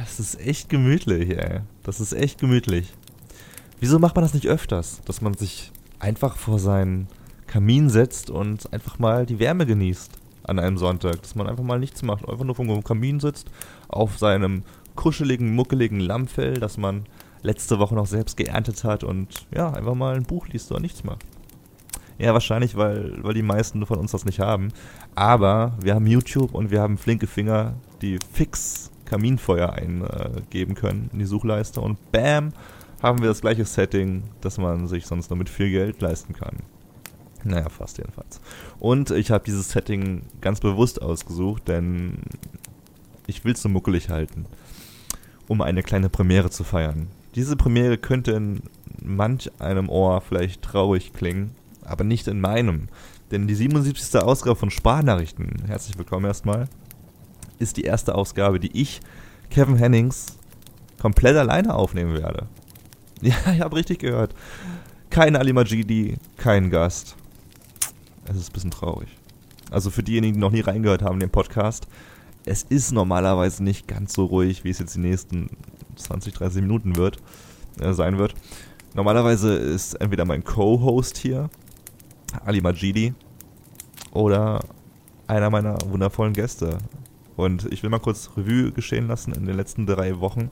Das ist echt gemütlich, ey. Das ist echt gemütlich. Wieso macht man das nicht öfters? Dass man sich einfach vor seinen Kamin setzt und einfach mal die Wärme genießt an einem Sonntag. Dass man einfach mal nichts macht, einfach nur vor dem Kamin sitzt, auf seinem kuscheligen, muckeligen Lammfell, das man letzte Woche noch selbst geerntet hat und ja, einfach mal ein Buch liest oder nichts macht. Ja, wahrscheinlich, weil, weil die meisten von uns das nicht haben. Aber wir haben YouTube und wir haben flinke Finger, die fix Kaminfeuer eingeben können in die Suchleiste und bam, haben wir das gleiche Setting, das man sich sonst nur mit viel Geld leisten kann. Naja, fast jedenfalls. Und ich habe dieses Setting ganz bewusst ausgesucht, denn ich will es so muckelig halten, um eine kleine Premiere zu feiern. Diese Premiere könnte in manch einem Ohr vielleicht traurig klingen, aber nicht in meinem. Denn die 77. Ausgabe von Sparnachrichten, herzlich willkommen erstmal, ist die erste Ausgabe, die ich, Kevin Hennings, komplett alleine aufnehmen werde. Ja, ich habe richtig gehört. Kein Ali Majidi, kein Gast. Es ist ein bisschen traurig. Also für diejenigen, die noch nie reingehört haben in den Podcast, es ist normalerweise nicht ganz so ruhig, wie es jetzt die nächsten 20, 30 Minuten wird, äh, sein wird. Normalerweise ist entweder mein Co-Host hier, Ali Majidi, oder einer meiner wundervollen Gäste. Und ich will mal kurz Revue geschehen lassen. In den letzten drei Wochen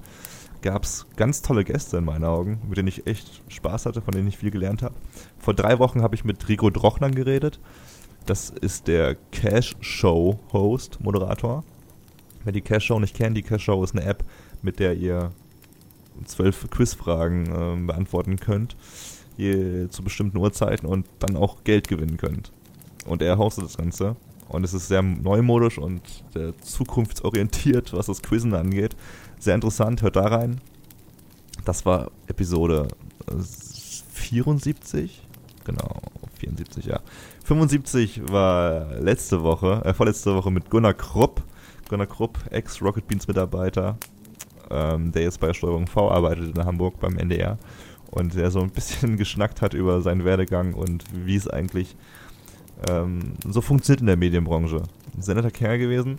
gab es ganz tolle Gäste in meinen Augen, mit denen ich echt Spaß hatte, von denen ich viel gelernt habe. Vor drei Wochen habe ich mit Rico Drochner geredet. Das ist der Cash Show Host, Moderator. Wer die Cash Show nicht kennt, die Cash Show ist eine App, mit der ihr zwölf Quizfragen äh, beantworten könnt, zu bestimmten Uhrzeiten und dann auch Geld gewinnen könnt. Und er hostet das Ganze. Und es ist sehr neumodisch und sehr zukunftsorientiert, was das Quizzen angeht. Sehr interessant, hört da rein. Das war Episode 74. Genau, 74, ja. 75 war letzte Woche, äh, vorletzte Woche mit Gunnar Krupp. Gunnar Krupp, Ex-Rocket Beans Mitarbeiter, ähm, der jetzt bei Steuerung V arbeitet in Hamburg beim NDR und der so ein bisschen geschnackt hat über seinen Werdegang und wie es eigentlich ähm, so funktioniert in der Medienbranche. Ein sehr netter Kerl gewesen.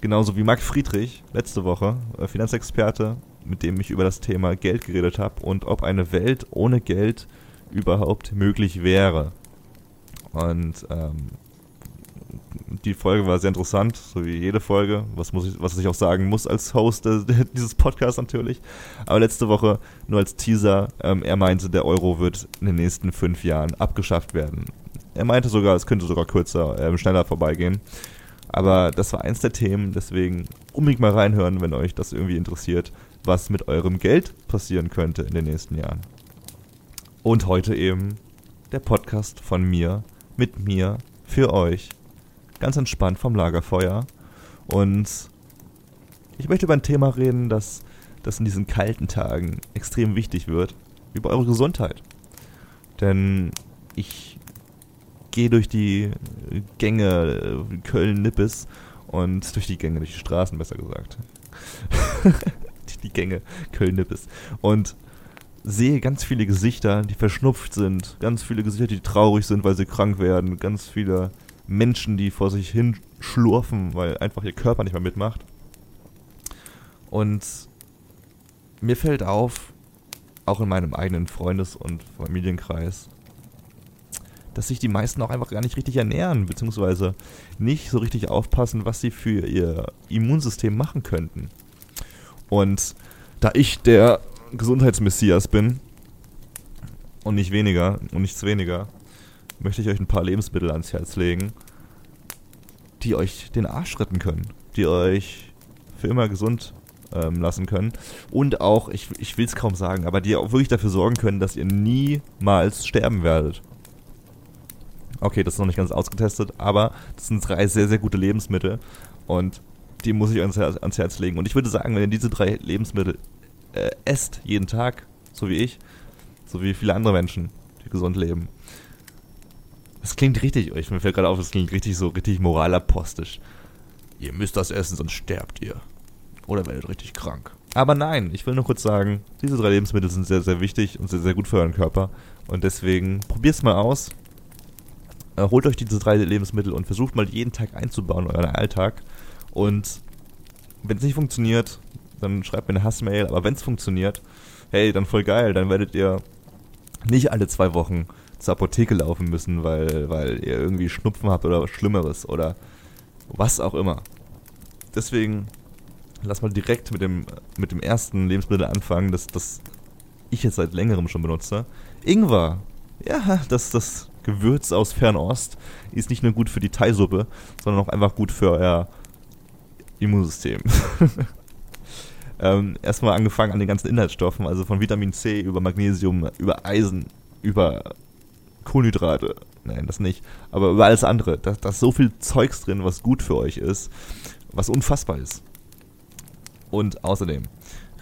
Genauso wie Marc Friedrich letzte Woche, äh, Finanzexperte, mit dem ich über das Thema Geld geredet habe und ob eine Welt ohne Geld überhaupt möglich wäre. Und ähm, die Folge war sehr interessant, so wie jede Folge, was, muss ich, was ich auch sagen muss als Host dieses Podcasts natürlich. Aber letzte Woche nur als Teaser, ähm, er meinte, der Euro wird in den nächsten fünf Jahren abgeschafft werden. Er meinte sogar, es könnte sogar kürzer, äh, schneller vorbeigehen. Aber das war eins der Themen, deswegen unbedingt mal reinhören, wenn euch das irgendwie interessiert, was mit eurem Geld passieren könnte in den nächsten Jahren. Und heute eben der Podcast von mir, mit mir, für euch ganz entspannt vom Lagerfeuer. Und ich möchte über ein Thema reden, das, das in diesen kalten Tagen extrem wichtig wird. Über eure Gesundheit. Denn ich gehe durch die Gänge äh, Köln-Nippes und durch die Gänge, durch die Straßen besser gesagt. die Gänge Köln-Nippes. Und sehe ganz viele Gesichter, die verschnupft sind, ganz viele Gesichter, die traurig sind, weil sie krank werden, ganz viele Menschen, die vor sich hin schlurfen, weil einfach ihr Körper nicht mehr mitmacht. Und mir fällt auf, auch in meinem eigenen Freundes- und Familienkreis, dass sich die meisten auch einfach gar nicht richtig ernähren, beziehungsweise nicht so richtig aufpassen, was sie für ihr Immunsystem machen könnten. Und da ich der Gesundheitsmessias bin, und nicht weniger und nichts weniger, möchte ich euch ein paar Lebensmittel ans Herz legen, die euch den Arsch retten können, die euch für immer gesund ähm, lassen können und auch, ich, ich will es kaum sagen, aber die auch wirklich dafür sorgen können, dass ihr niemals sterben werdet. Okay, das ist noch nicht ganz ausgetestet, aber das sind drei sehr, sehr gute Lebensmittel und die muss ich ans, ans Herz legen. Und ich würde sagen, wenn ihr diese drei Lebensmittel äh, esst, jeden Tag, so wie ich, so wie viele andere Menschen, die gesund leben, das klingt richtig, ich, mir fällt gerade auf, das klingt richtig so, richtig moralapostisch. Ihr müsst das essen, sonst sterbt ihr. Oder werdet richtig krank. Aber nein, ich will nur kurz sagen, diese drei Lebensmittel sind sehr, sehr wichtig und sehr, sehr gut für euren Körper. Und deswegen probiert es mal aus. Äh, holt euch diese drei Lebensmittel und versucht mal jeden Tag einzubauen in euren Alltag. Und wenn es nicht funktioniert, dann schreibt mir eine Hassmail. Aber wenn es funktioniert, hey, dann voll geil. Dann werdet ihr nicht alle zwei Wochen zur Apotheke laufen müssen, weil, weil ihr irgendwie Schnupfen habt oder was Schlimmeres oder was auch immer. Deswegen lass mal direkt mit dem, mit dem ersten Lebensmittel anfangen, das, das ich jetzt seit längerem schon benutze. Ingwer. Ja, das, das Gewürz aus Fernost ist nicht nur gut für die Thai-Suppe, sondern auch einfach gut für euer Immunsystem. ähm, erstmal angefangen an den ganzen Inhaltsstoffen, also von Vitamin C über Magnesium, über Eisen, über Kohlenhydrate. Nein, das nicht. Aber über alles andere. Da, da ist so viel Zeugs drin, was gut für euch ist, was unfassbar ist. Und außerdem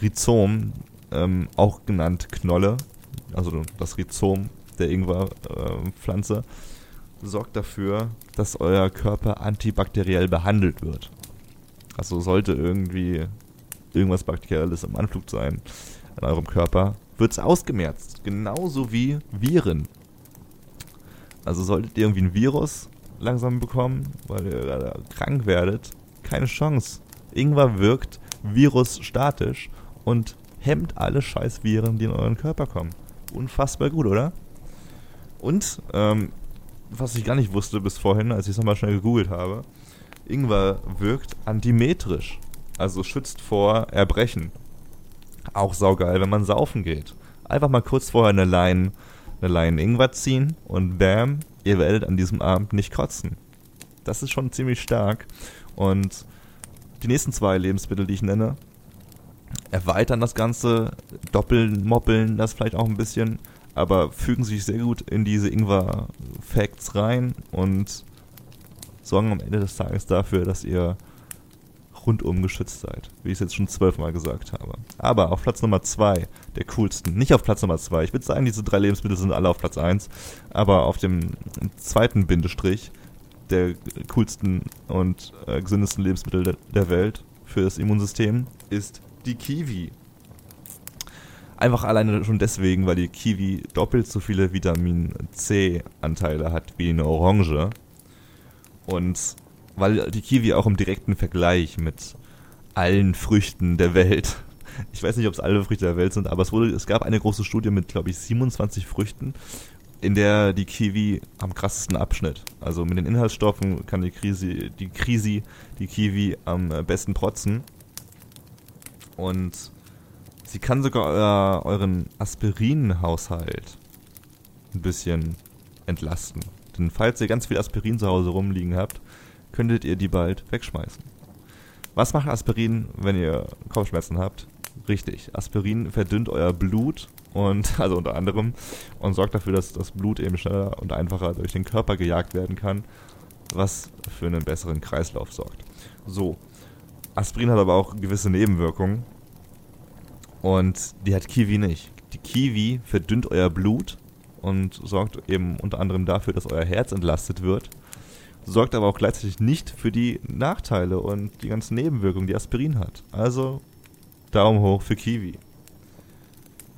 Rhizom, ähm, auch genannt Knolle, also das Rhizom der Ingwerpflanze, äh, sorgt dafür, dass euer Körper antibakteriell behandelt wird. Also sollte irgendwie irgendwas Bakterielles im Anflug sein in eurem Körper, wird es ausgemerzt. Genauso wie Viren. Also solltet ihr irgendwie ein Virus langsam bekommen, weil ihr gerade krank werdet, keine Chance. Ingwer wirkt virusstatisch und hemmt alle Scheißviren, die in euren Körper kommen. Unfassbar gut, oder? Und, ähm, was ich gar nicht wusste bis vorhin, als ich es nochmal schnell gegoogelt habe, Ingwer wirkt antimetrisch, also schützt vor Erbrechen. Auch saugeil, wenn man saufen geht. Einfach mal kurz vorher eine Line eine Line Ingwer ziehen und bam, ihr werdet an diesem Abend nicht kotzen. Das ist schon ziemlich stark. Und die nächsten zwei Lebensmittel, die ich nenne, erweitern das Ganze, doppeln, moppeln das vielleicht auch ein bisschen, aber fügen sich sehr gut in diese Ingwer-Facts rein und sorgen am Ende des Tages dafür, dass ihr rundum geschützt seid, wie ich es jetzt schon zwölfmal gesagt habe. Aber auf Platz Nummer zwei, der coolsten, nicht auf Platz Nummer zwei, ich würde sagen, diese drei Lebensmittel sind alle auf Platz eins, aber auf dem zweiten Bindestrich der coolsten und äh, gesündesten Lebensmittel de der Welt für das Immunsystem ist die Kiwi. Einfach alleine schon deswegen, weil die Kiwi doppelt so viele Vitamin C-Anteile hat wie eine Orange. Und weil die Kiwi auch im direkten Vergleich mit allen Früchten der Welt, ich weiß nicht, ob es alle Früchte der Welt sind, aber es wurde, es gab eine große Studie mit, glaube ich, 27 Früchten, in der die Kiwi am krassesten abschnitt. Also mit den Inhaltsstoffen kann die Krise, die Krise, die Kiwi am besten protzen. Und sie kann sogar euer, euren Aspirinhaushalt ein bisschen entlasten. Denn falls ihr ganz viel Aspirin zu Hause rumliegen habt, könntet ihr die bald wegschmeißen. Was macht Aspirin, wenn ihr Kopfschmerzen habt? Richtig, Aspirin verdünnt euer Blut und also unter anderem und sorgt dafür, dass das Blut eben schneller und einfacher durch den Körper gejagt werden kann, was für einen besseren Kreislauf sorgt. So, Aspirin hat aber auch gewisse Nebenwirkungen und die hat Kiwi nicht. Die Kiwi verdünnt euer Blut und sorgt eben unter anderem dafür, dass euer Herz entlastet wird sorgt aber auch gleichzeitig nicht für die Nachteile und die ganzen Nebenwirkungen, die Aspirin hat. Also Daumen hoch für Kiwi.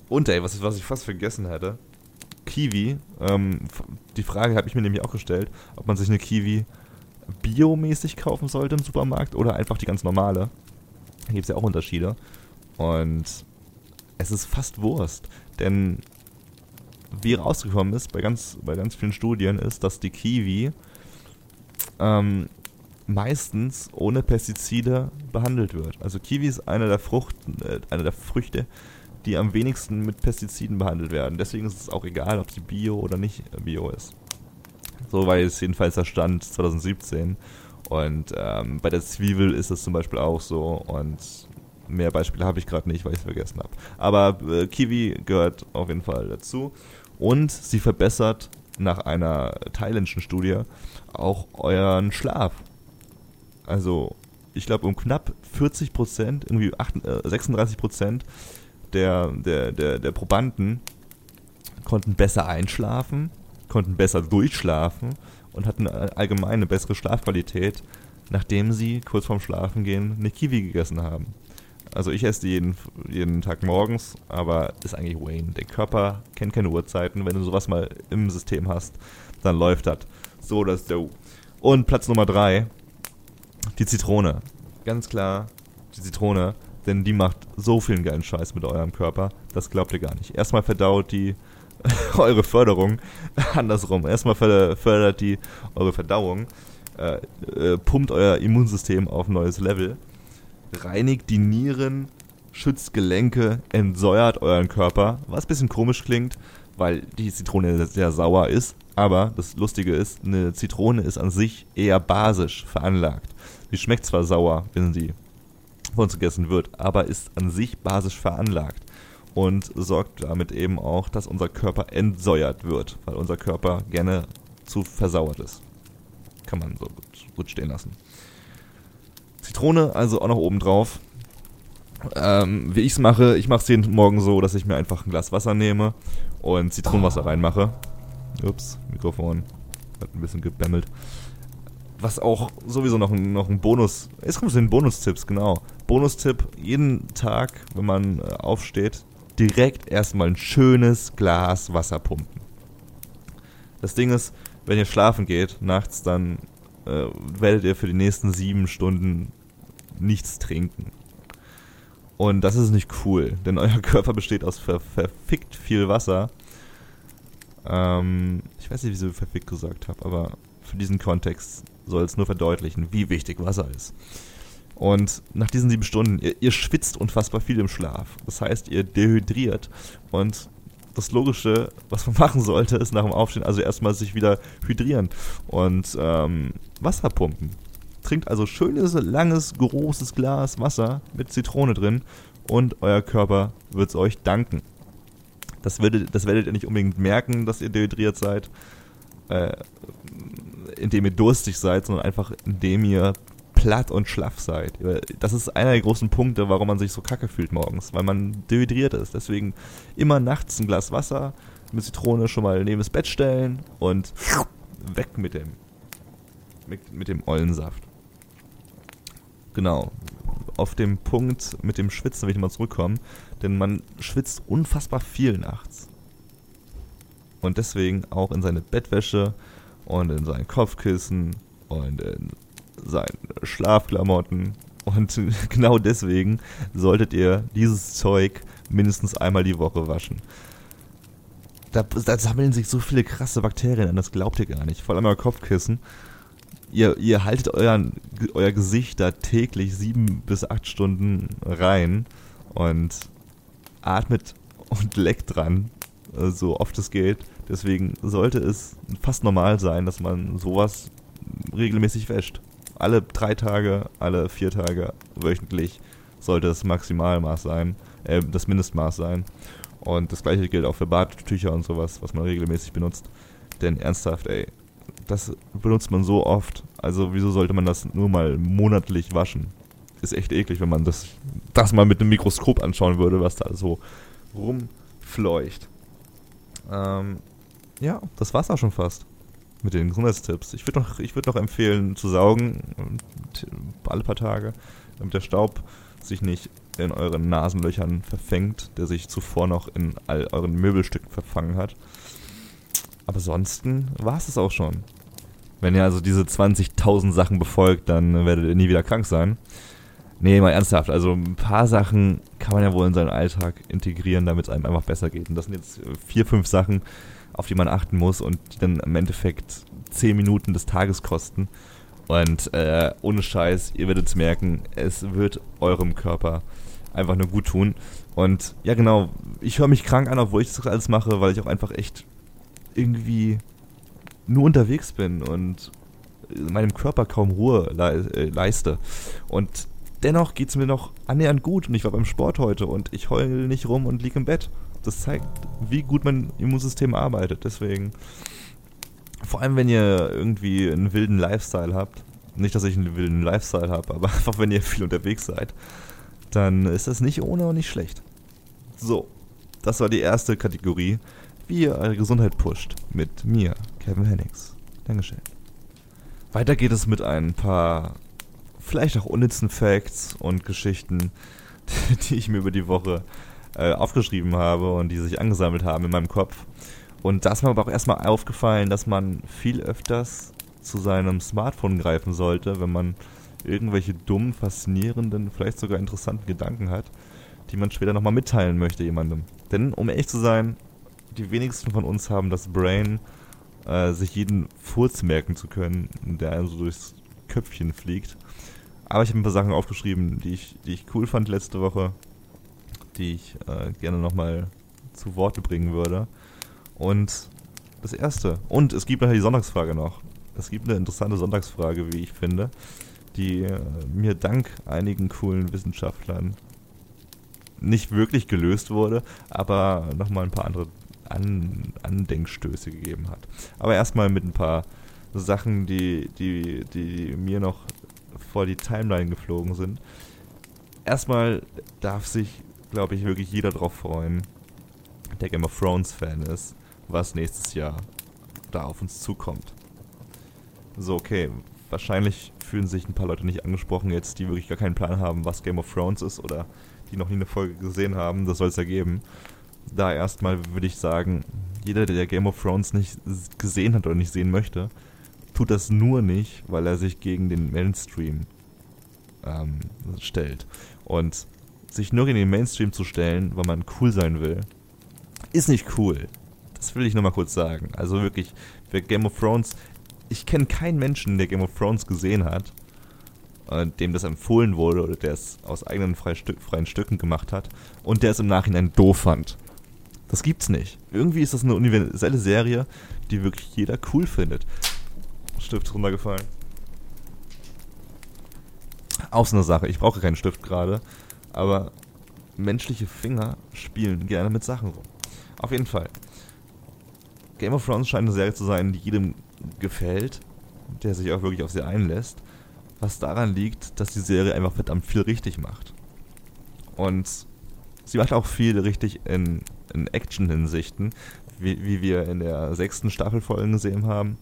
Und ey, was, was ich fast vergessen hätte. Kiwi, ähm, die Frage habe ich mir nämlich auch gestellt, ob man sich eine Kiwi biomäßig kaufen sollte im Supermarkt oder einfach die ganz normale. Da gibt es ja auch Unterschiede. Und es ist fast Wurst. Denn wie rausgekommen ist bei ganz, bei ganz vielen Studien, ist, dass die Kiwi ähm, meistens ohne Pestizide behandelt wird. Also Kiwi ist eine der, Fruchten, äh, eine der Früchte, die am wenigsten mit Pestiziden behandelt werden. Deswegen ist es auch egal, ob sie bio oder nicht bio ist. So war es jedenfalls der Stand 2017. Und ähm, bei der Zwiebel ist es zum Beispiel auch so. Und mehr Beispiele habe ich gerade nicht, weil ich es vergessen habe. Aber äh, Kiwi gehört auf jeden Fall dazu. Und sie verbessert nach einer thailändischen Studie auch euren Schlaf. Also, ich glaube, um knapp 40 Prozent, irgendwie 8, äh, 36 Prozent der, der, der, der Probanden konnten besser einschlafen, konnten besser durchschlafen und hatten allgemein eine bessere Schlafqualität, nachdem sie kurz vorm Schlafengehen eine Kiwi gegessen haben. Also ich esse die jeden, jeden Tag morgens, aber ist eigentlich Wayne. Der Körper kennt keine Uhrzeiten. Wenn du sowas mal im System hast, dann läuft das. So, das der. Und Platz Nummer 3, die Zitrone. Ganz klar, die Zitrone. Denn die macht so vielen geilen Scheiß mit eurem Körper, das glaubt ihr gar nicht. Erstmal verdaut die eure Förderung andersrum. Erstmal fördert die eure Verdauung, äh, äh, pumpt euer Immunsystem auf ein neues Level, reinigt die Nieren, schützt Gelenke, entsäuert euren Körper, was ein bisschen komisch klingt, weil die Zitrone sehr sauer ist. Aber das Lustige ist, eine Zitrone ist an sich eher basisch veranlagt. Die schmeckt zwar sauer, wenn sie von uns gegessen wird, aber ist an sich basisch veranlagt und sorgt damit eben auch, dass unser Körper entsäuert wird, weil unser Körper gerne zu versauert ist. Kann man so gut, gut stehen lassen. Zitrone also auch noch oben drauf. Ähm, wie ich es mache, ich mache es jeden Morgen so, dass ich mir einfach ein Glas Wasser nehme und Zitronenwasser reinmache. Ups, Mikrofon hat ein bisschen gebämmelt. Was auch sowieso noch ein, noch ein Bonus. Jetzt kommt es den Bonustipps, genau. Bonustipp: jeden Tag, wenn man äh, aufsteht, direkt erstmal ein schönes Glas Wasser pumpen. Das Ding ist, wenn ihr schlafen geht, nachts, dann äh, werdet ihr für die nächsten sieben Stunden nichts trinken. Und das ist nicht cool, denn euer Körper besteht aus ver verfickt viel Wasser. Ähm, ich weiß nicht, wieso ich verfickt gesagt habe, aber für diesen Kontext soll es nur verdeutlichen, wie wichtig Wasser ist. Und nach diesen sieben Stunden, ihr, ihr schwitzt unfassbar viel im Schlaf. Das heißt, ihr dehydriert. Und das Logische, was man machen sollte, ist nach dem Aufstehen also erstmal sich wieder hydrieren und ähm, Wasser pumpen. Trinkt also schönes, langes, großes Glas Wasser mit Zitrone drin und euer Körper wird es euch danken. Das werdet, das werdet ihr nicht unbedingt merken, dass ihr dehydriert seid, äh, indem ihr durstig seid, sondern einfach indem ihr platt und schlaff seid. Das ist einer der großen Punkte, warum man sich so kacke fühlt morgens, weil man dehydriert ist. Deswegen immer nachts ein Glas Wasser mit Zitrone schon mal neben das Bett stellen und weg mit dem mit, mit dem Ollensaft. Genau. Auf dem Punkt mit dem Schwitzen will ich mal zurückkommen, denn man schwitzt unfassbar viel nachts. Und deswegen auch in seine Bettwäsche und in sein Kopfkissen und in seine Schlafklamotten. Und genau deswegen solltet ihr dieses Zeug mindestens einmal die Woche waschen. Da, da, sammeln sich so viele krasse Bakterien an, das glaubt ihr gar nicht. Vor allem euer Kopfkissen. Ihr, ihr haltet euren, euer Gesicht da täglich sieben bis acht Stunden rein und atmet und leckt dran, äh, so oft es geht. Deswegen sollte es fast normal sein, dass man sowas regelmäßig wäscht alle drei Tage, alle vier Tage wöchentlich sollte das Maximalmaß sein, äh, das Mindestmaß sein. Und das gleiche gilt auch für Badtücher und sowas, was man regelmäßig benutzt. Denn ernsthaft, ey, das benutzt man so oft. Also wieso sollte man das nur mal monatlich waschen? Ist echt eklig, wenn man das, das mal mit einem Mikroskop anschauen würde, was da so rumfleucht. Ähm, ja, das war's auch schon fast mit den Gesundheitstipps. Ich würde noch, würd noch empfehlen zu saugen, alle paar Tage, damit der Staub sich nicht in euren Nasenlöchern verfängt, der sich zuvor noch in all euren Möbelstücken verfangen hat. Aber ansonsten war es es auch schon. Wenn ihr also diese 20.000 Sachen befolgt, dann werdet ihr nie wieder krank sein. Nee, mal ernsthaft. Also ein paar Sachen kann man ja wohl in seinen Alltag integrieren, damit es einem einfach besser geht. Und das sind jetzt vier, fünf Sachen, auf die man achten muss und die dann im Endeffekt 10 Minuten des Tages kosten. Und äh, ohne Scheiß, ihr werdet es merken, es wird eurem Körper einfach nur gut tun. Und ja, genau, ich höre mich krank an, obwohl ich das alles mache, weil ich auch einfach echt irgendwie nur unterwegs bin und meinem Körper kaum Ruhe äh, leiste. Und dennoch geht es mir noch annähernd gut und ich war beim Sport heute und ich heule nicht rum und liege im Bett das zeigt, wie gut mein Immunsystem arbeitet. Deswegen, vor allem wenn ihr irgendwie einen wilden Lifestyle habt, nicht, dass ich einen wilden Lifestyle habe, aber einfach wenn ihr viel unterwegs seid, dann ist das nicht ohne und nicht schlecht. So, das war die erste Kategorie, wie ihr eure Gesundheit pusht, mit mir, Kevin Hennings. Dankeschön. Weiter geht es mit ein paar vielleicht auch unnützen Facts und Geschichten, die ich mir über die Woche äh, aufgeschrieben habe und die sich angesammelt haben in meinem Kopf. Und da ist mir aber auch erstmal aufgefallen, dass man viel öfters zu seinem Smartphone greifen sollte, wenn man irgendwelche dummen, faszinierenden, vielleicht sogar interessanten Gedanken hat, die man später nochmal mitteilen möchte jemandem. Denn, um ehrlich zu sein, die wenigsten von uns haben das Brain, äh, sich jeden Furz merken zu können, der einem so durchs Köpfchen fliegt. Aber ich habe ein paar Sachen aufgeschrieben, die ich, die ich cool fand letzte Woche, die ich äh, gerne nochmal zu Worte bringen würde. Und das erste. Und es gibt nachher die Sonntagsfrage noch. Es gibt eine interessante Sonntagsfrage, wie ich finde, die äh, mir dank einigen coolen Wissenschaftlern nicht wirklich gelöst wurde, aber nochmal ein paar andere An Andenkstöße gegeben hat. Aber erstmal mit ein paar Sachen, die, die, die mir noch vor die Timeline geflogen sind. Erstmal darf sich, glaube ich, wirklich jeder darauf freuen, der Game of Thrones Fan ist, was nächstes Jahr da auf uns zukommt. So, okay, wahrscheinlich fühlen sich ein paar Leute nicht angesprochen jetzt, die wirklich gar keinen Plan haben, was Game of Thrones ist oder die noch nie eine Folge gesehen haben. Das soll es ja geben. Da erstmal würde ich sagen, jeder, der Game of Thrones nicht gesehen hat oder nicht sehen möchte, tut das nur nicht, weil er sich gegen den Mainstream ähm, stellt. Und sich nur gegen den Mainstream zu stellen, weil man cool sein will, ist nicht cool. Das will ich nur mal kurz sagen. Also wirklich, wer Game of Thrones. Ich kenne keinen Menschen, der Game of Thrones gesehen hat, äh, dem das empfohlen wurde oder der es aus eigenen freien Stücken gemacht hat und der es im Nachhinein doof fand. Das gibt's nicht. Irgendwie ist das eine universelle Serie, die wirklich jeder cool findet. Stift runtergefallen. Auch so eine Sache. Ich brauche keinen Stift gerade, aber menschliche Finger spielen gerne mit Sachen rum. Auf jeden Fall. Game of Thrones scheint eine Serie zu sein, die jedem gefällt, der sich auch wirklich auf sie einlässt. Was daran liegt, dass die Serie einfach verdammt viel richtig macht. Und sie macht auch viel richtig in, in Action-Hinsichten, wie, wie wir in der sechsten Staffel Folgen gesehen haben,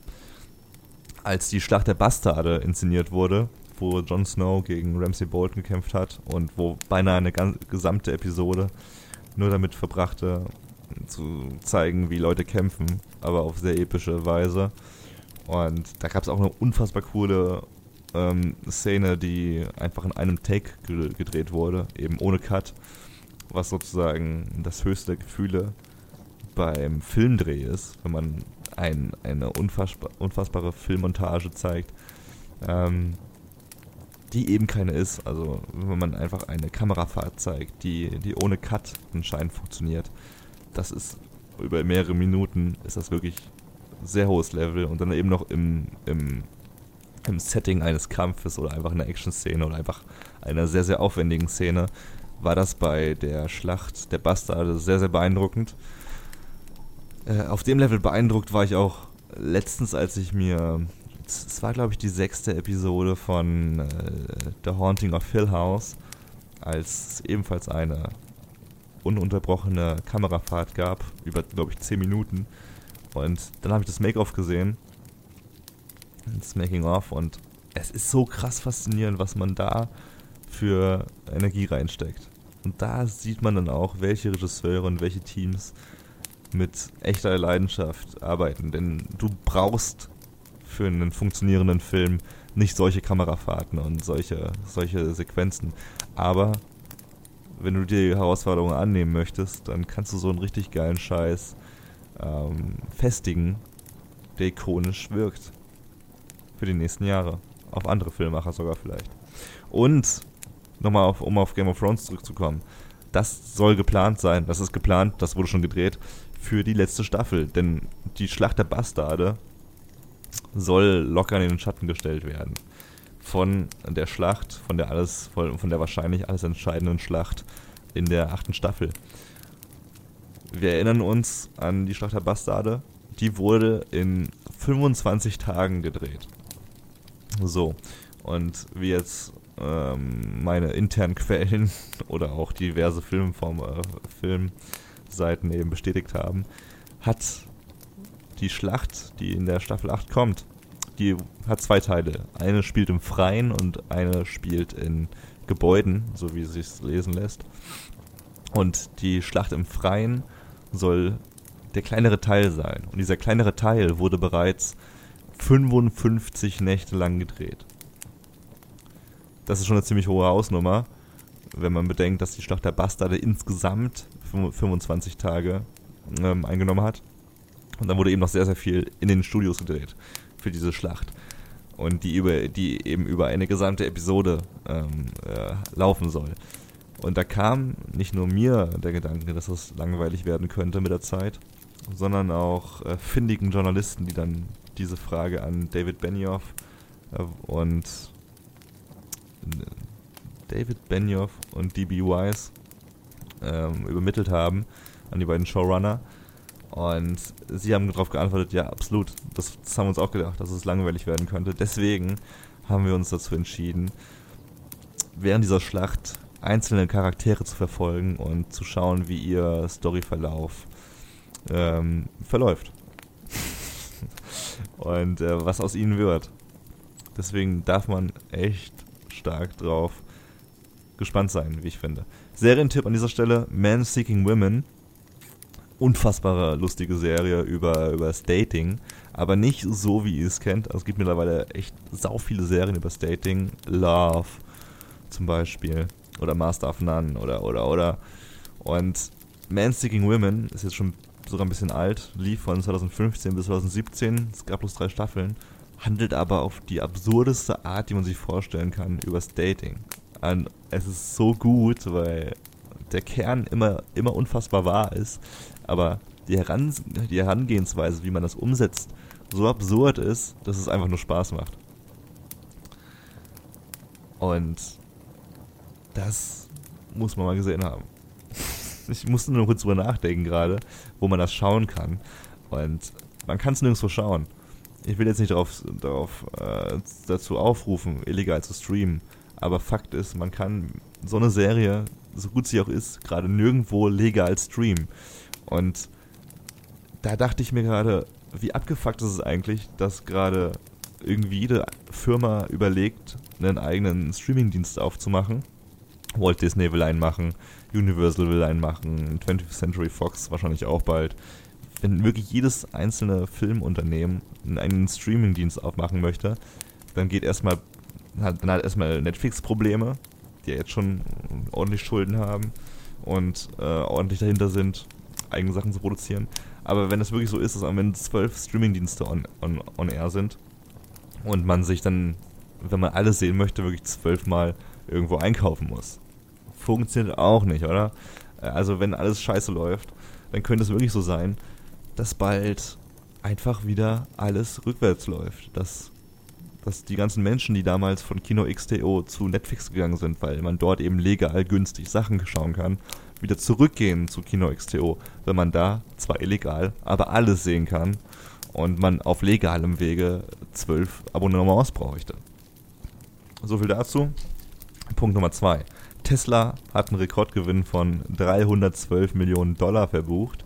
als die Schlacht der Bastarde inszeniert wurde, wo Jon Snow gegen Ramsay Bolton gekämpft hat und wo beinahe eine gesamte Episode nur damit verbrachte, zu zeigen, wie Leute kämpfen, aber auf sehr epische Weise. Und da gab es auch eine unfassbar coole ähm, Szene, die einfach in einem Take gedreht wurde, eben ohne Cut, was sozusagen das höchste der Gefühle beim Filmdreh ist, wenn man ein, eine unfassbar, unfassbare Filmmontage zeigt, ähm, die eben keine ist. Also wenn man einfach eine Kamerafahrt zeigt, die, die ohne Cut anscheinend funktioniert das ist über mehrere Minuten ist das wirklich sehr hohes Level und dann eben noch im, im, im Setting eines Kampfes oder einfach einer Action-Szene oder einfach einer sehr, sehr aufwendigen Szene war das bei der Schlacht der Bastarde sehr, sehr beeindruckend. Äh, auf dem Level beeindruckt war ich auch letztens, als ich mir, es war glaube ich die sechste Episode von äh, The Haunting of Hill House, als ebenfalls eine ununterbrochene Kamerafahrt gab, über, glaube ich, 10 Minuten. Und dann habe ich das Make-off gesehen, das Making-of, und es ist so krass faszinierend, was man da für Energie reinsteckt. Und da sieht man dann auch, welche Regisseure und welche Teams mit echter Leidenschaft arbeiten. Denn du brauchst für einen funktionierenden Film nicht solche Kamerafahrten und solche, solche Sequenzen. Aber wenn du die Herausforderung annehmen möchtest, dann kannst du so einen richtig geilen Scheiß ähm, festigen, der ikonisch wirkt. Für die nächsten Jahre. Auf andere Filmemacher sogar vielleicht. Und, nochmal auf, um auf Game of Thrones zurückzukommen, das soll geplant sein, das ist geplant, das wurde schon gedreht, für die letzte Staffel. Denn die Schlacht der Bastarde soll locker in den Schatten gestellt werden von der Schlacht, von der alles, von der wahrscheinlich alles entscheidenden Schlacht in der achten Staffel. Wir erinnern uns an die Schlacht der Bastarde. Die wurde in 25 Tagen gedreht. So. Und wie jetzt ähm, meine internen Quellen oder auch diverse Filmform, äh, Filmseiten eben bestätigt haben, hat die Schlacht, die in der Staffel 8 kommt, die hat zwei Teile. Eine spielt im Freien und eine spielt in Gebäuden, so wie es sich lesen lässt. Und die Schlacht im Freien soll der kleinere Teil sein. Und dieser kleinere Teil wurde bereits 55 Nächte lang gedreht. Das ist schon eine ziemlich hohe Hausnummer, wenn man bedenkt, dass die Schlacht der Bastarde insgesamt 25 Tage ähm, eingenommen hat. Und dann wurde eben noch sehr, sehr viel in den Studios gedreht für diese Schlacht. Und die, über, die eben über eine gesamte Episode ähm, äh, laufen soll. Und da kam nicht nur mir der Gedanke, dass das langweilig werden könnte mit der Zeit, sondern auch äh, findigen Journalisten, die dann diese Frage an David Benioff äh, und David Benioff und DB Wise ähm, übermittelt haben an die beiden Showrunner. Und sie haben darauf geantwortet, ja, absolut. Das, das, haben wir uns auch gedacht, dass es langweilig werden könnte. Deswegen haben wir uns dazu entschieden, während dieser Schlacht einzelne Charaktere zu verfolgen und zu schauen, wie ihr Storyverlauf ähm, verläuft. und äh, was aus ihnen wird. Deswegen darf man echt stark drauf gespannt sein, wie ich finde. Serientipp an dieser Stelle: Man Seeking Women. Unfassbare lustige Serie über, über Dating, aber nicht so, wie ihr es kennt. Also es gibt mittlerweile echt sau viele Serien über das Dating. Love zum Beispiel. Oder Master of None oder, oder, oder. Und Man Seeking Women ist jetzt schon sogar ein bisschen alt, lief von 2015 bis 2017, es gab bloß drei Staffeln, handelt aber auf die absurdeste Art, die man sich vorstellen kann, übers Dating. Und es ist so gut, weil der Kern immer, immer unfassbar wahr ist, aber die, Heran die Herangehensweise, wie man das umsetzt, so absurd ist, dass es einfach nur Spaß macht. Und das muss man mal gesehen haben. Ich musste nur kurz drüber nachdenken gerade, wo man das schauen kann. Und man kann es nirgendwo schauen. Ich will jetzt nicht darauf, darauf äh, dazu aufrufen, illegal zu streamen. Aber Fakt ist, man kann so eine Serie, so gut sie auch ist, gerade nirgendwo legal streamen. Und da dachte ich mir gerade, wie abgefuckt ist es eigentlich, dass gerade irgendwie jede Firma überlegt, einen eigenen Streamingdienst aufzumachen. Walt Disney will einen machen, Universal will einen machen, 20th Century Fox wahrscheinlich auch bald. Wenn wirklich jedes einzelne Filmunternehmen einen Streamingdienst aufmachen möchte, dann geht erstmal, dann hat erstmal Netflix Probleme, die ja jetzt schon ordentlich Schulden haben und äh, ordentlich dahinter sind, eigene Sachen zu produzieren. Aber wenn es wirklich so ist, dass am Ende zwölf Streamingdienste on, on, on air sind und man sich dann, wenn man alles sehen möchte, wirklich zwölfmal irgendwo einkaufen muss funktioniert auch nicht, oder? Also wenn alles scheiße läuft, dann könnte es wirklich so sein, dass bald einfach wieder alles rückwärts läuft. Dass, dass die ganzen Menschen, die damals von Kino XTO zu Netflix gegangen sind, weil man dort eben legal günstig Sachen schauen kann, wieder zurückgehen zu Kino XTO, wenn man da zwar illegal, aber alles sehen kann und man auf legalem Wege zwölf Abonnements bräuchte. So viel dazu. Punkt Nummer zwei. Tesla hat einen Rekordgewinn von 312 Millionen Dollar verbucht.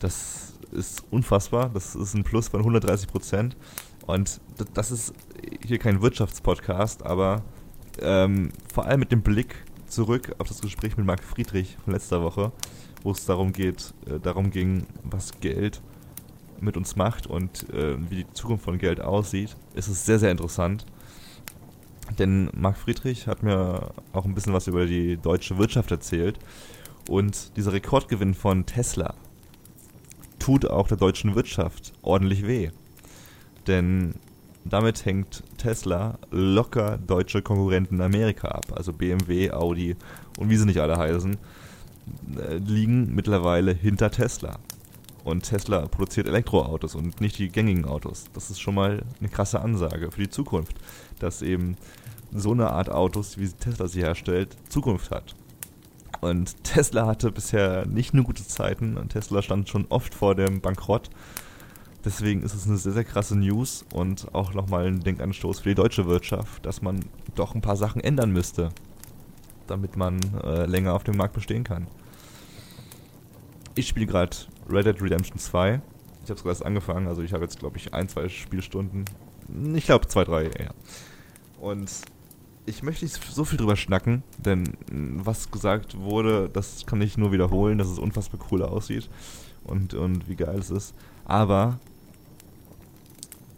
Das ist unfassbar. Das ist ein Plus von 130 Prozent. Und das ist hier kein Wirtschaftspodcast, aber ähm, vor allem mit dem Blick zurück auf das Gespräch mit Marc Friedrich von letzter Woche, wo es darum geht, äh, darum ging, was Geld mit uns macht und äh, wie die Zukunft von Geld aussieht, ist es sehr, sehr interessant. Denn Marc Friedrich hat mir auch ein bisschen was über die deutsche Wirtschaft erzählt. Und dieser Rekordgewinn von Tesla tut auch der deutschen Wirtschaft ordentlich weh. Denn damit hängt Tesla locker deutsche Konkurrenten in Amerika ab. Also BMW, Audi und wie sie nicht alle heißen, äh, liegen mittlerweile hinter Tesla. Und Tesla produziert Elektroautos und nicht die gängigen Autos. Das ist schon mal eine krasse Ansage für die Zukunft, dass eben so eine Art Autos, wie Tesla sie herstellt, Zukunft hat. Und Tesla hatte bisher nicht nur gute Zeiten und Tesla stand schon oft vor dem Bankrott. Deswegen ist es eine sehr, sehr krasse News und auch nochmal ein Denkanstoß für die deutsche Wirtschaft, dass man doch ein paar Sachen ändern müsste, damit man äh, länger auf dem Markt bestehen kann. Ich spiele gerade Red Dead Redemption 2. Ich habe sogar erst angefangen, also ich habe jetzt, glaube ich, ein, zwei Spielstunden. Ich glaube, zwei, drei eher. Und ich möchte nicht so viel drüber schnacken, denn was gesagt wurde, das kann ich nur wiederholen, dass es unfassbar cool aussieht und, und wie geil es ist. Aber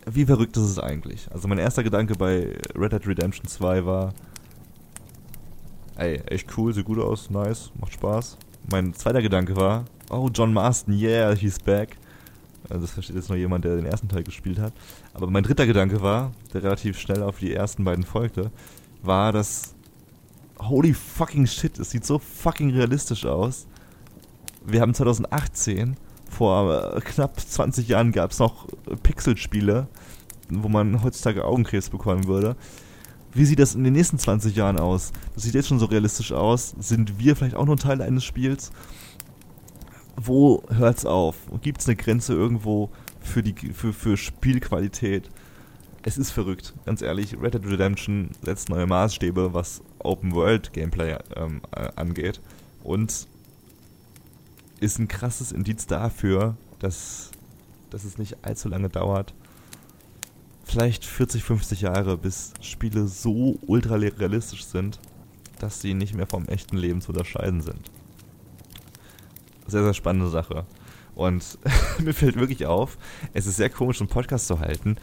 wie verrückt ist es eigentlich? Also mein erster Gedanke bei Red Dead Redemption 2 war, ey, echt cool, sieht gut aus, nice, macht Spaß. Mein zweiter Gedanke war, oh, John Marston, yeah, he's back. Also das versteht jetzt nur jemand, der den ersten Teil gespielt hat. Aber mein dritter Gedanke war, der relativ schnell auf die ersten beiden folgte, war, dass holy fucking shit, es sieht so fucking realistisch aus. Wir haben 2018, vor äh, knapp 20 Jahren gab es noch Pixelspiele, wo man heutzutage Augenkrebs bekommen würde. Wie sieht das in den nächsten 20 Jahren aus? Das sieht jetzt schon so realistisch aus. Sind wir vielleicht auch nur Teil eines Spiels? Wo hört's auf? Gibt es eine Grenze irgendwo für, die, für, für Spielqualität? Es ist verrückt, ganz ehrlich. Red Dead Redemption setzt neue Maßstäbe, was Open World Gameplay ähm, äh, angeht. Und ist ein krasses Indiz dafür, dass, dass es nicht allzu lange dauert, vielleicht 40, 50 Jahre, bis Spiele so ultra realistisch sind, dass sie nicht mehr vom echten Leben zu unterscheiden sind. Sehr, sehr spannende Sache. Und mir fällt wirklich auf, es ist sehr komisch, einen Podcast zu halten,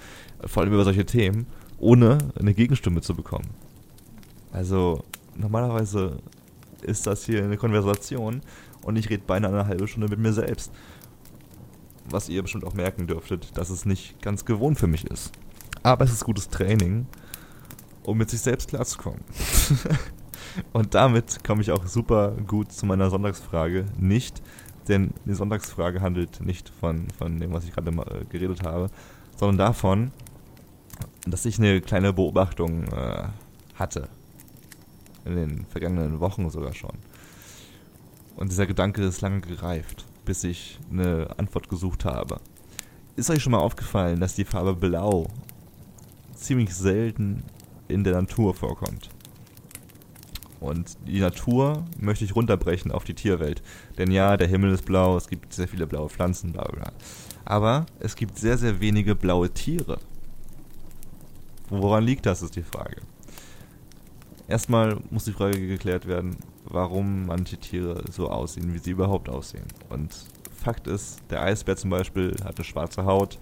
vor allem über solche Themen, ohne eine Gegenstimme zu bekommen. Also, normalerweise ist das hier eine Konversation und ich rede beinahe eine halbe Stunde mit mir selbst. Was ihr bestimmt auch merken dürftet, dass es nicht ganz gewohnt für mich ist. Aber es ist gutes Training, um mit sich selbst klarzukommen. Und damit komme ich auch super gut zu meiner Sonntagsfrage. Nicht, denn die Sonntagsfrage handelt nicht von, von dem, was ich gerade äh, geredet habe, sondern davon, dass ich eine kleine Beobachtung äh, hatte. In den vergangenen Wochen sogar schon. Und dieser Gedanke ist lange gereift, bis ich eine Antwort gesucht habe. Ist euch schon mal aufgefallen, dass die Farbe Blau ziemlich selten in der Natur vorkommt. Und die Natur möchte ich runterbrechen auf die Tierwelt. Denn ja, der Himmel ist blau, es gibt sehr viele blaue Pflanzen, bla bla. Aber es gibt sehr, sehr wenige blaue Tiere. Woran liegt das, ist die Frage. Erstmal muss die Frage geklärt werden, warum manche Tiere so aussehen, wie sie überhaupt aussehen. Und Fakt ist, der Eisbär zum Beispiel hat eine schwarze Haut,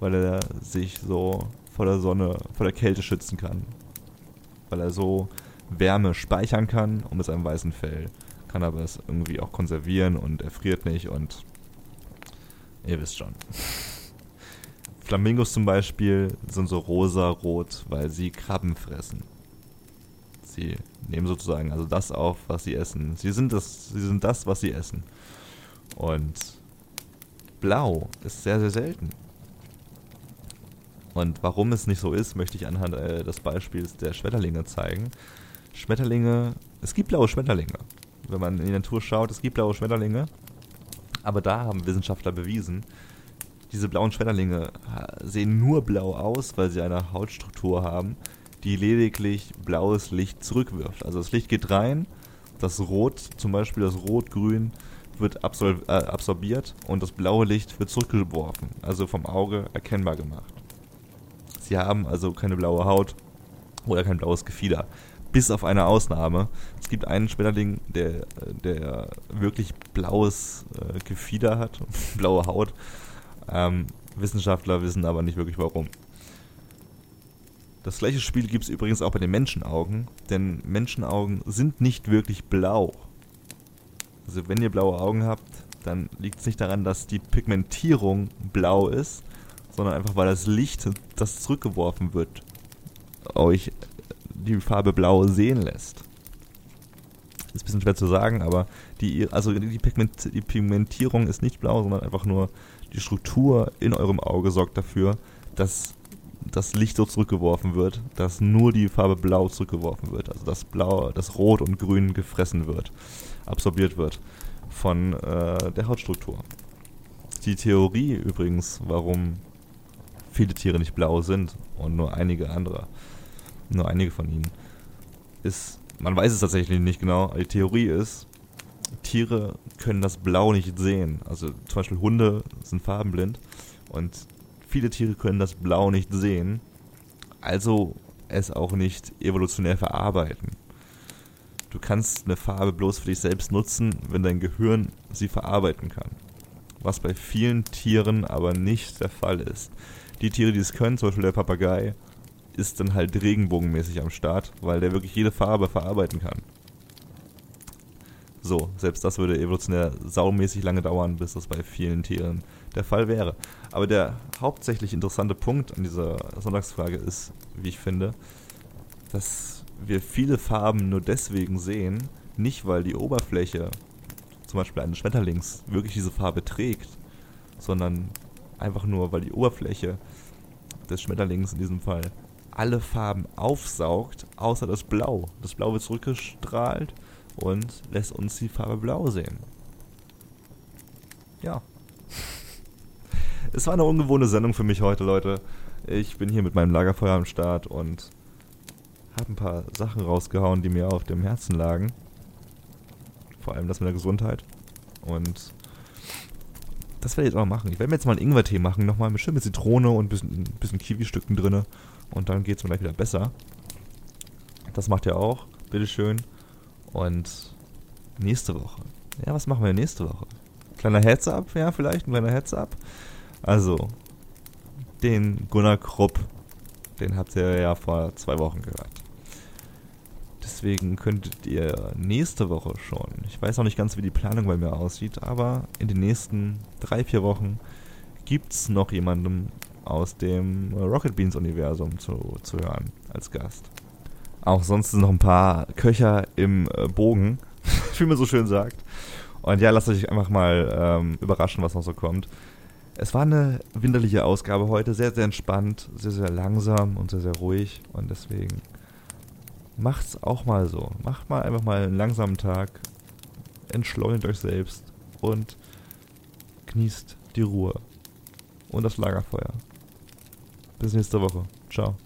weil er sich so vor der Sonne, vor der Kälte schützen kann. Weil er so Wärme speichern kann und mit seinem weißen Fell kann aber es irgendwie auch konservieren und er friert nicht und ihr wisst schon. Flamingos zum Beispiel sind so rosa-rot, weil sie Krabben fressen. Sie nehmen sozusagen also das auf, was sie essen. Sie sind das, sie sind das, was sie essen. Und blau ist sehr, sehr selten. Und warum es nicht so ist, möchte ich anhand äh, des Beispiels der Schmetterlinge zeigen. Schmetterlinge, es gibt blaue Schmetterlinge. Wenn man in die Natur schaut, es gibt blaue Schmetterlinge. Aber da haben Wissenschaftler bewiesen, diese blauen Schmetterlinge äh, sehen nur blau aus, weil sie eine Hautstruktur haben, die lediglich blaues Licht zurückwirft. Also das Licht geht rein, das Rot, zum Beispiel das Rot-Grün, wird absor äh, absorbiert und das blaue Licht wird zurückgeworfen, also vom Auge erkennbar gemacht. Sie haben also keine blaue Haut oder kein blaues Gefieder. Bis auf eine Ausnahme. Es gibt einen Schmetterling, der, der wirklich blaues äh, Gefieder hat, blaue Haut. Ähm, Wissenschaftler wissen aber nicht wirklich warum. Das gleiche Spiel gibt es übrigens auch bei den Menschenaugen, denn Menschenaugen sind nicht wirklich blau. Also wenn ihr blaue Augen habt, dann liegt es nicht daran, dass die Pigmentierung blau ist, sondern einfach weil das Licht, das zurückgeworfen wird, euch die Farbe blau sehen lässt. Ist ein bisschen schwer zu sagen, aber die, also die, Pigment, die Pigmentierung ist nicht blau, sondern einfach nur die Struktur in eurem Auge sorgt dafür, dass das Licht so zurückgeworfen wird, dass nur die Farbe blau zurückgeworfen wird. Also das Blau, das Rot und Grün gefressen wird, absorbiert wird von äh, der Hautstruktur. Die Theorie übrigens, warum viele Tiere nicht blau sind und nur einige andere, nur einige von ihnen, ist, man weiß es tatsächlich nicht genau, die Theorie ist, Tiere können das Blau nicht sehen. Also zum Beispiel Hunde sind farbenblind und viele Tiere können das Blau nicht sehen, also es auch nicht evolutionär verarbeiten. Du kannst eine Farbe bloß für dich selbst nutzen, wenn dein Gehirn sie verarbeiten kann. Was bei vielen Tieren aber nicht der Fall ist die Tiere, die es können, zum Beispiel der Papagei, ist dann halt regenbogenmäßig am Start, weil der wirklich jede Farbe verarbeiten kann. So, selbst das würde evolutionär saumäßig lange dauern, bis das bei vielen Tieren der Fall wäre. Aber der hauptsächlich interessante Punkt an dieser Sonntagsfrage ist, wie ich finde, dass wir viele Farben nur deswegen sehen, nicht weil die Oberfläche zum Beispiel eines Schmetterlings wirklich diese Farbe trägt, sondern einfach nur, weil die Oberfläche des Schmetterlings in diesem Fall alle Farben aufsaugt, außer das Blau. Das Blau wird zurückgestrahlt und lässt uns die Farbe Blau sehen. Ja. Es war eine ungewohnte Sendung für mich heute, Leute. Ich bin hier mit meinem Lagerfeuer am Start und habe ein paar Sachen rausgehauen, die mir auf dem Herzen lagen. Vor allem das mit der Gesundheit. Und das werde ich jetzt auch machen. Ich werde mir jetzt mal einen Ingwertee machen, nochmal schön mit Zitrone und ein bisschen, bisschen Kiwi-Stücken drin. Und dann geht es mir gleich wieder besser. Das macht ihr auch. Bitteschön. Und nächste Woche. Ja, was machen wir nächste Woche? Kleiner Heads-up, ja, vielleicht ein kleiner Heads-up. Also, den Gunnar Krupp, den habt ihr ja vor zwei Wochen gehört. Deswegen könntet ihr nächste Woche schon, ich weiß noch nicht ganz, wie die Planung bei mir aussieht, aber in den nächsten drei, vier Wochen gibt es noch jemanden aus dem Rocket Beans Universum zu, zu hören als Gast. Auch sonst noch ein paar Köcher im äh, Bogen, wie man so schön sagt. Und ja, lasst euch einfach mal ähm, überraschen, was noch so kommt. Es war eine winterliche Ausgabe heute, sehr, sehr entspannt, sehr, sehr langsam und sehr, sehr ruhig. Und deswegen macht's auch mal so. Macht mal einfach mal einen langsamen Tag, entschleunigt euch selbst und genießt die Ruhe und das Lagerfeuer. Bis nächste Woche. Ciao.